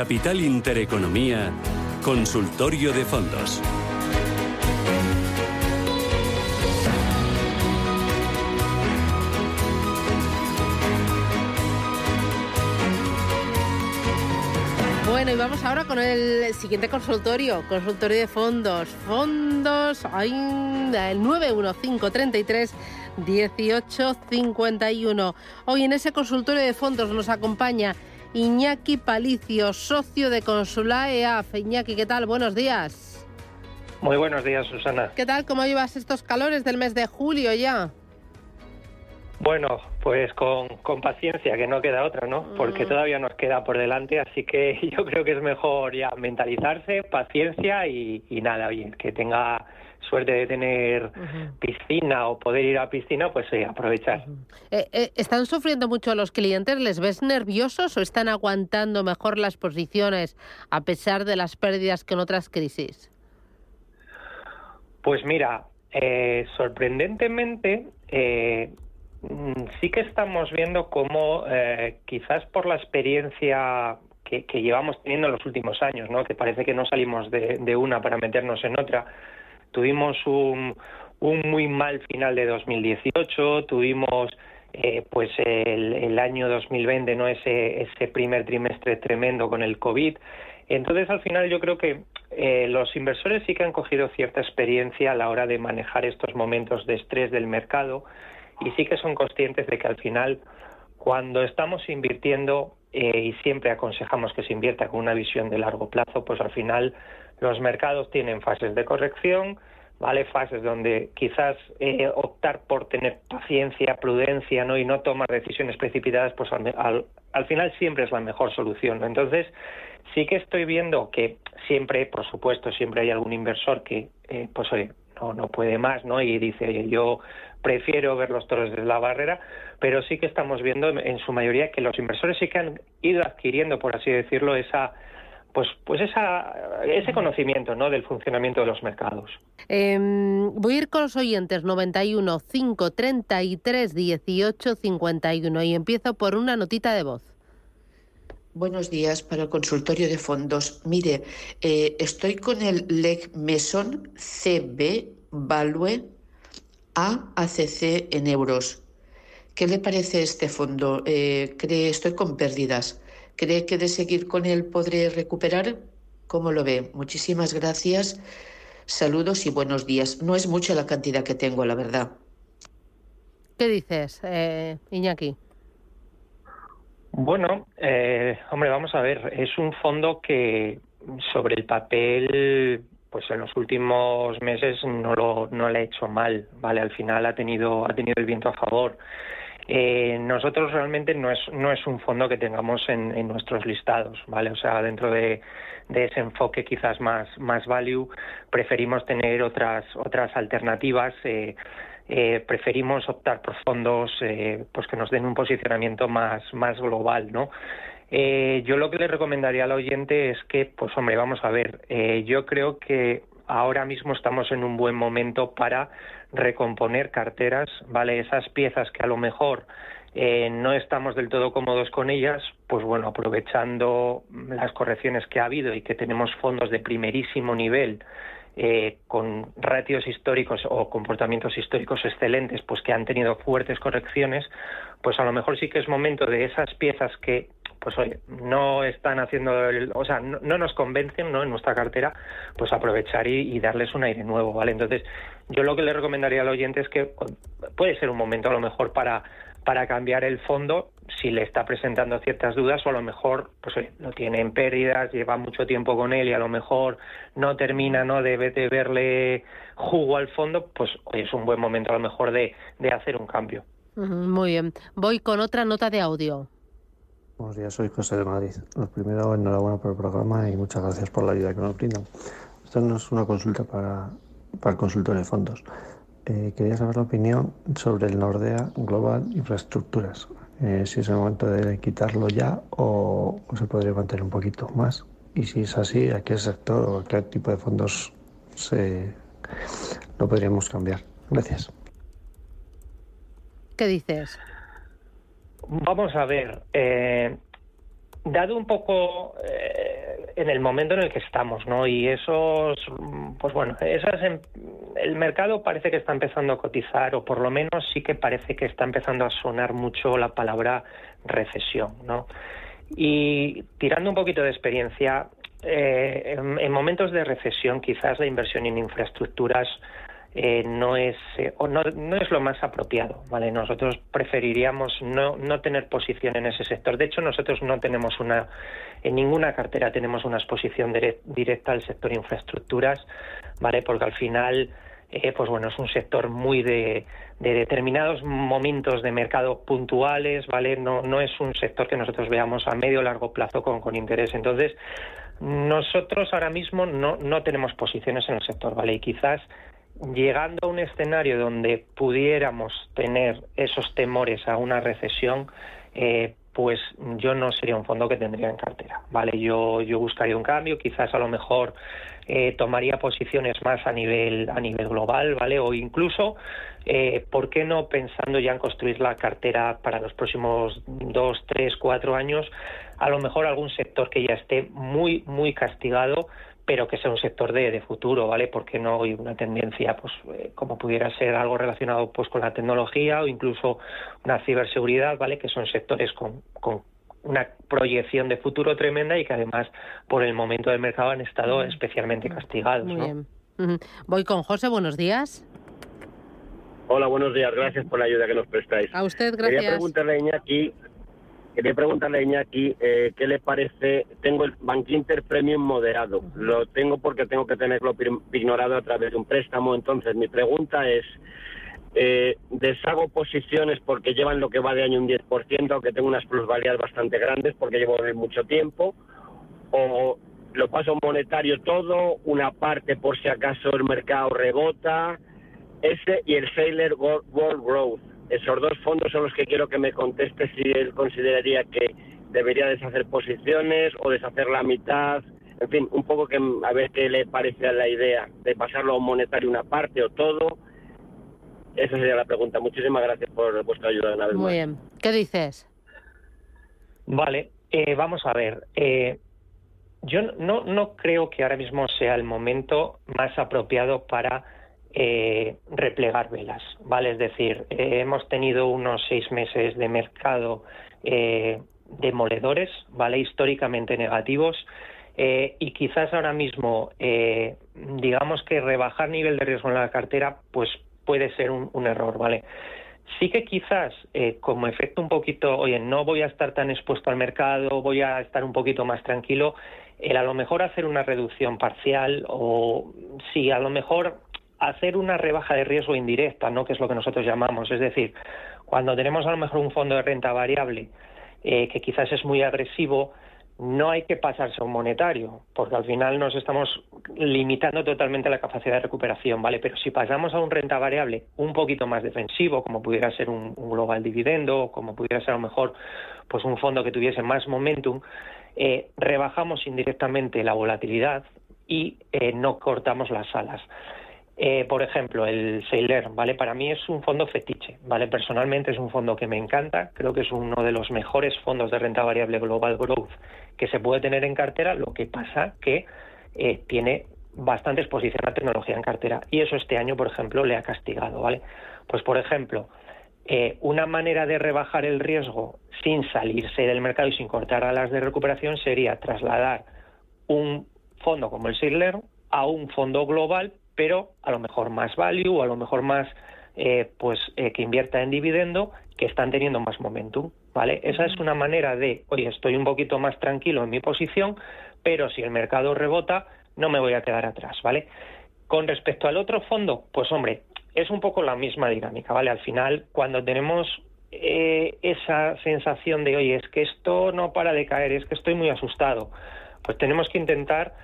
Capital Intereconomía, Consultorio de Fondos. Bueno, y vamos ahora con el siguiente consultorio, consultorio de fondos. Fondos, hay el 91533 1851. Hoy en ese consultorio de fondos nos acompaña Iñaki Palicio, socio de Consula EAF. Iñaki, ¿qué tal? Buenos días. Muy buenos días, Susana. ¿Qué tal? ¿Cómo llevas estos calores del mes de julio ya? Bueno, pues con, paciencia, que no queda otra, ¿no? Porque mm. todavía nos queda por delante, así que yo creo que es mejor ya mentalizarse, paciencia y, nada, bien, que tenga suerte de tener piscina o poder ir a piscina, pues sí, aprovechar. Eh, eh, ¿Están sufriendo mucho los clientes? ¿Les ves nerviosos o están aguantando mejor las posiciones a pesar de las pérdidas que en otras crisis? Pues mira, eh, sorprendentemente, Mm, sí que estamos viendo cómo eh, quizás por la experiencia que, llevamos teniendo en los últimos años, ¿no? que parece que no salimos de, una para meternos en otra, tuvimos un, muy mal final de 2018, tuvimos eh, pues el, año 2020, no ese, ese primer trimestre tremendo con el COVID. Entonces, al final, yo creo que eh, los inversores sí que han cogido cierta experiencia a la hora de manejar estos momentos de estrés del mercado y sí que son conscientes de que al final, cuando estamos invirtiendo, eh, y siempre aconsejamos que se invierta con una visión de largo plazo, pues al final los mercados tienen fases de corrección, ¿vale? Fases donde quizás eh, optar por tener paciencia, prudencia, ¿no? Y no tomar decisiones precipitadas, pues al, al, final siempre es la mejor solución, Entonces, sí que estoy viendo que siempre, por supuesto, siempre hay algún inversor que, eh, pues oye, no, no puede más, ¿no? Y dice, yo prefiero ver los toros desde la barrera, pero sí que estamos viendo en su mayoría que los inversores sí que han ido adquiriendo, por así decirlo, esa pues pues esa, ese conocimiento ¿no? del funcionamiento de los mercados. Em, voy a ir con los oyentes 91 533 18 51 y empiezo por una notita de voz. Buenos días para el consultorio de fondos. Mire, eh, estoy con el LEG Meson CB Value a ACC en euros. ¿Qué le parece este fondo? Eh, ¿cree, estoy con pérdidas. ¿Cree que de seguir con él podré recuperar? ¿Cómo lo ve? Muchísimas gracias. Saludos y buenos días. No es mucha la cantidad que tengo, la verdad. ¿Qué dices, eh, Iñaki? Bueno, eh, hombre, vamos a ver. Es un fondo que sobre el papel pues en los últimos meses no lo no le ha hecho mal, vale, al final ha tenido ha tenido el viento a favor. Eh, nosotros realmente no es no es un fondo que tengamos en, nuestros listados, vale, o sea dentro de, ese enfoque quizás más más value preferimos tener otras otras alternativas. Eh, eh, preferimos optar por fondos eh, pues que nos den un posicionamiento más más global, ¿no? Yo lo que le recomendaría al oyente es que, pues hombre, vamos a ver, yo creo que ahora mismo estamos en un buen momento para recomponer carteras, ¿vale? Esas piezas que a lo mejor eh, no estamos del todo cómodos con ellas, pues bueno, aprovechando las correcciones que ha habido y que tenemos fondos de primerísimo nivel eh, con ratios históricos o comportamientos históricos excelentes, pues que han tenido fuertes correcciones, pues a lo mejor sí que es momento de esas piezas que pues oye, no están haciendo, o sea, no, nos convencen ¿no? en nuestra cartera, pues aprovechar y, darles un aire nuevo, ¿vale? Entonces, yo lo que le recomendaría al oyente es que puede ser un momento a lo mejor para, para cambiar el fondo si le está presentando ciertas dudas o a lo mejor pues oye, lo tiene en pérdidas, lleva mucho tiempo con él y a lo mejor no termina ¿no? de, de verle jugo al fondo, pues hoy es un buen momento a lo mejor de, de hacer un cambio. Muy bien. Voy con otra nota de audio. Buenos días, soy José de Madrid. Lo primero, enhorabuena por el programa y muchas gracias por la ayuda que nos brindan. Esto no es una consulta para, para el consultor de fondos. Eh, quería saber la opinión sobre el Nordea Global Infraestructuras. Eh, si es el momento de quitarlo ya o, se podría mantener un poquito más. Y si es así, ¿a qué sector o a qué tipo de fondos se, lo podríamos cambiar? Gracias. ¿Qué dices? Vamos a ver, eh, dado un poco eh, en el momento en el que estamos, ¿no? Y esos, pues bueno, esas, em, el mercado parece que está empezando a cotizar, o por lo menos sí que parece que está empezando a sonar mucho la palabra recesión, ¿no? Y tirando un poquito de experiencia, eh, en, momentos de recesión quizás la inversión en infraestructuras eh, no es eh, o no, no, es lo más apropiado vale nosotros preferiríamos no, no tener posición en ese sector. De hecho nosotros no tenemos una en ninguna cartera tenemos una exposición directa al sector infraestructuras vale porque al final eh, pues bueno es un sector muy de, de, determinados momentos de mercado puntuales vale no no es un sector que nosotros veamos a medio o largo plazo con, con interés. Entonces nosotros ahora mismo no, no tenemos posiciones en el sector vale y quizás llegando a un escenario donde pudiéramos tener esos temores a una recesión, eh, pues yo no sería un fondo que tendría en cartera, ¿vale? Yo, yo buscaría un cambio, quizás a lo mejor eh, tomaría posiciones más a nivel, a nivel global, ¿vale? O incluso, eh, ¿por qué no pensando ya en construir la cartera para los próximos dos, tres, cuatro años? A lo mejor algún sector que ya esté muy, muy castigado, pero que sea un sector de, futuro, ¿vale? Porque no hay una tendencia, pues, eh, como pudiera ser algo relacionado, pues, con la tecnología o incluso una ciberseguridad, ¿vale? Que son sectores con, con una proyección de futuro tremenda y que además, por el momento del mercado, han estado especialmente castigados. Muy bien. Voy con José, buenos días. Hola, buenos días. Gracias por la ayuda que nos prestáis. A usted, gracias. Quería preguntarle a Iñaki Quería preguntarle a Iñaki eh, qué le parece. Tengo el Bank Inter Premium moderado. Lo tengo porque tengo que tenerlo ignorado a través de un préstamo. Entonces, mi pregunta es: eh, ¿deshago posiciones porque llevan lo que va de año un 10%, aunque tengo unas plusvalías bastante grandes porque llevo mucho tiempo? ¿O lo paso monetario todo, una parte por si acaso el mercado rebota? Ese y el Sailor World Growth esos dos fondos son los que quiero que me conteste si él consideraría que debería deshacer posiciones o deshacer la mitad. En fin, un poco que a ver qué le parece la idea de pasarlo a un monetario una parte o todo. Esa sería la pregunta. Muchísimas gracias por vuestra ayuda una vez Muy bien. ¿Qué dices? Vale, eh, vamos a ver. Eh, yo no, no creo que ahora mismo sea el momento más apropiado para eh, replegar velas, ¿vale? Es decir, eh, hemos tenido unos seis meses de mercado eh, demoledores, ¿vale? Históricamente negativos. y quizás ahora mismo, digamos que rebajar nivel de riesgo en la cartera, pues puede ser un, un error, ¿vale? Sí que quizás, como efecto un poquito, oye, no voy a estar tan expuesto al mercado, voy a estar un poquito más tranquilo, el a lo mejor hacer una reducción parcial o si a lo mejor hacer una rebaja de riesgo indirecta, ¿no? que es lo que nosotros llamamos. Es decir, cuando tenemos a lo mejor un fondo de renta variable eh, que quizás es muy agresivo, no hay que pasarse a un monetario, porque al final nos estamos limitando totalmente la capacidad de recuperación, ¿vale? Pero si pasamos a un renta variable un poquito más defensivo, como pudiera ser un, global dividendo, como pudiera ser a lo mejor pues un fondo que tuviese más momentum, eh, rebajamos indirectamente la volatilidad y eh, no cortamos las alas. Eh, por ejemplo, el Sailor, ¿vale? Para mí es un fondo fetiche, ¿vale? Personalmente es un fondo que me encanta, creo que es uno de los mejores fondos de renta variable global growth que se puede tener en cartera, lo que pasa que eh, tiene bastante exposición a tecnología en cartera y eso este año, por ejemplo, le ha castigado, ¿vale? Pues, por ejemplo, eh, una manera de rebajar el riesgo sin salirse del mercado y sin cortar alas de recuperación sería trasladar un fondo como el Sailor a un fondo global pero a lo mejor más value o a lo mejor más eh, pues eh, que invierta en dividendo que están teniendo más momentum, ¿vale? Esa es una manera de, oye, estoy un poquito más tranquilo en mi posición, pero si el mercado rebota, no me voy a quedar atrás, ¿vale? Con respecto al otro fondo, pues hombre, es un poco la misma dinámica, ¿vale? Al final, cuando tenemos eh, esa sensación de, oye, es que esto no para de caer, es que estoy muy asustado, pues tenemos que intentar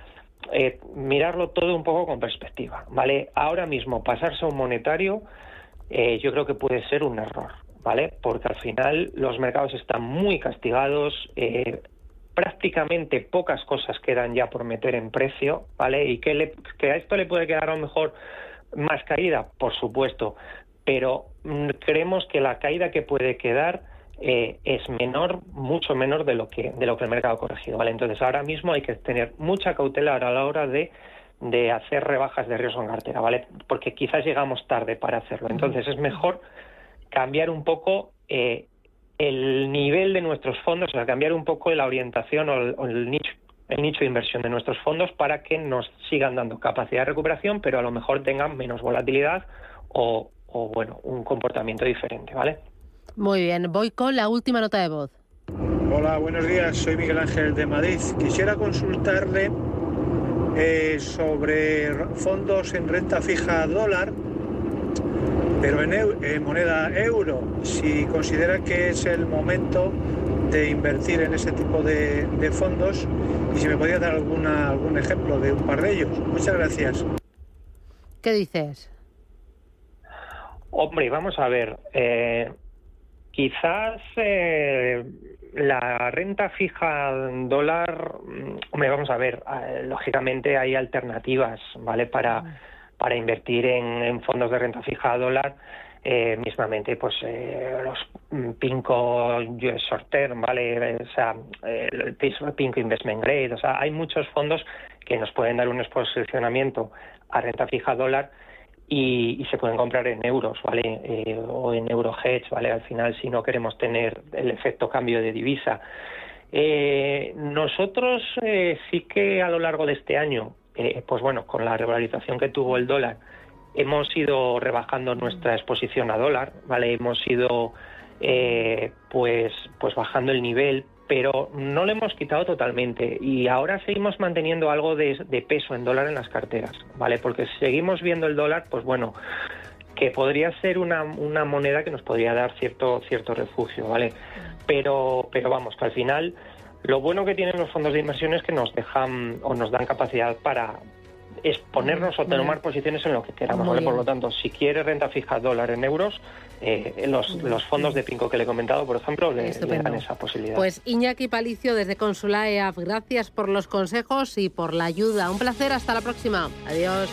eh, mirarlo todo un poco con perspectiva, ¿vale? Ahora mismo pasarse a un monetario eh, yo creo que puede ser un error, ¿vale? Porque al final los mercados están muy castigados, eh, prácticamente pocas cosas quedan ya por meter en precio, ¿vale? Y que, que a esto le puede quedar a lo mejor más caída, por supuesto, pero mm, creemos que la caída que puede quedar eh, es menor, mucho menor de lo que de lo que el mercado ha corregido, ¿vale? Entonces ahora mismo hay que tener mucha cautela a la hora de, de hacer rebajas de riesgo en cartera, ¿vale? Porque quizás llegamos tarde para hacerlo. Entonces es mejor cambiar un poco eh, el nivel de nuestros fondos, o sea, cambiar un poco la orientación o el, nicho el nicho de inversión de nuestros fondos para que nos sigan dando capacidad de recuperación, pero a lo mejor tengan menos volatilidad o, o bueno, un comportamiento diferente, ¿vale? Muy bien, voy con la última nota de voz. Hola, buenos días, soy Miguel Ángel de Madrid. Quisiera consultarle eh, sobre fondos en renta fija dólar, pero en, moneda euro, si considera que es el momento de invertir en ese tipo de, fondos y si me podría dar alguna, algún ejemplo de un par de ellos. Muchas gracias. ¿Qué dices? Hombre, vamos a ver. Eh, Quizás eh, la renta fija dólar, mm, hombre, vamos a ver, eh, lógicamente hay alternativas, ¿vale? Para, para invertir en, fondos de renta fija dólar. Eh, mismamente pues los Pinco US Short Term, ¿vale? O sea, el Pinco Investment Grade, o sea, hay muchos fondos que nos pueden dar un posicionamiento a renta fija dólar y, se pueden comprar en euros, ¿vale? Eh, o en euro hedge, ¿vale? Al final, si no queremos tener el efecto cambio de divisa. Eh, nosotros eh, sí que a lo largo de este año, pues bueno, con la revalorización que tuvo el dólar, hemos ido rebajando nuestra exposición a dólar, ¿vale? Hemos ido pues, pues bajando el nivel, pero no lo hemos quitado totalmente y ahora seguimos manteniendo algo de, peso en dólar en las carteras, ¿vale? Porque seguimos viendo el dólar, pues bueno, que podría ser una, una moneda que nos podría dar cierto, cierto refugio, ¿vale? Pero, pero vamos, que al final lo bueno que tienen los fondos de inversión es que nos dejan o nos dan capacidad para exponernos o tomar posiciones en lo que queramos, ¿vale? Por lo tanto, si quiere renta fija dólar en euros, eh, los, los, fondos de Pinco que le he comentado, por ejemplo, le, dan esa posibilidad. Pues Iñaki Palicio desde Consulae gracias por los consejos y por la ayuda. Un placer, hasta la próxima. Adiós.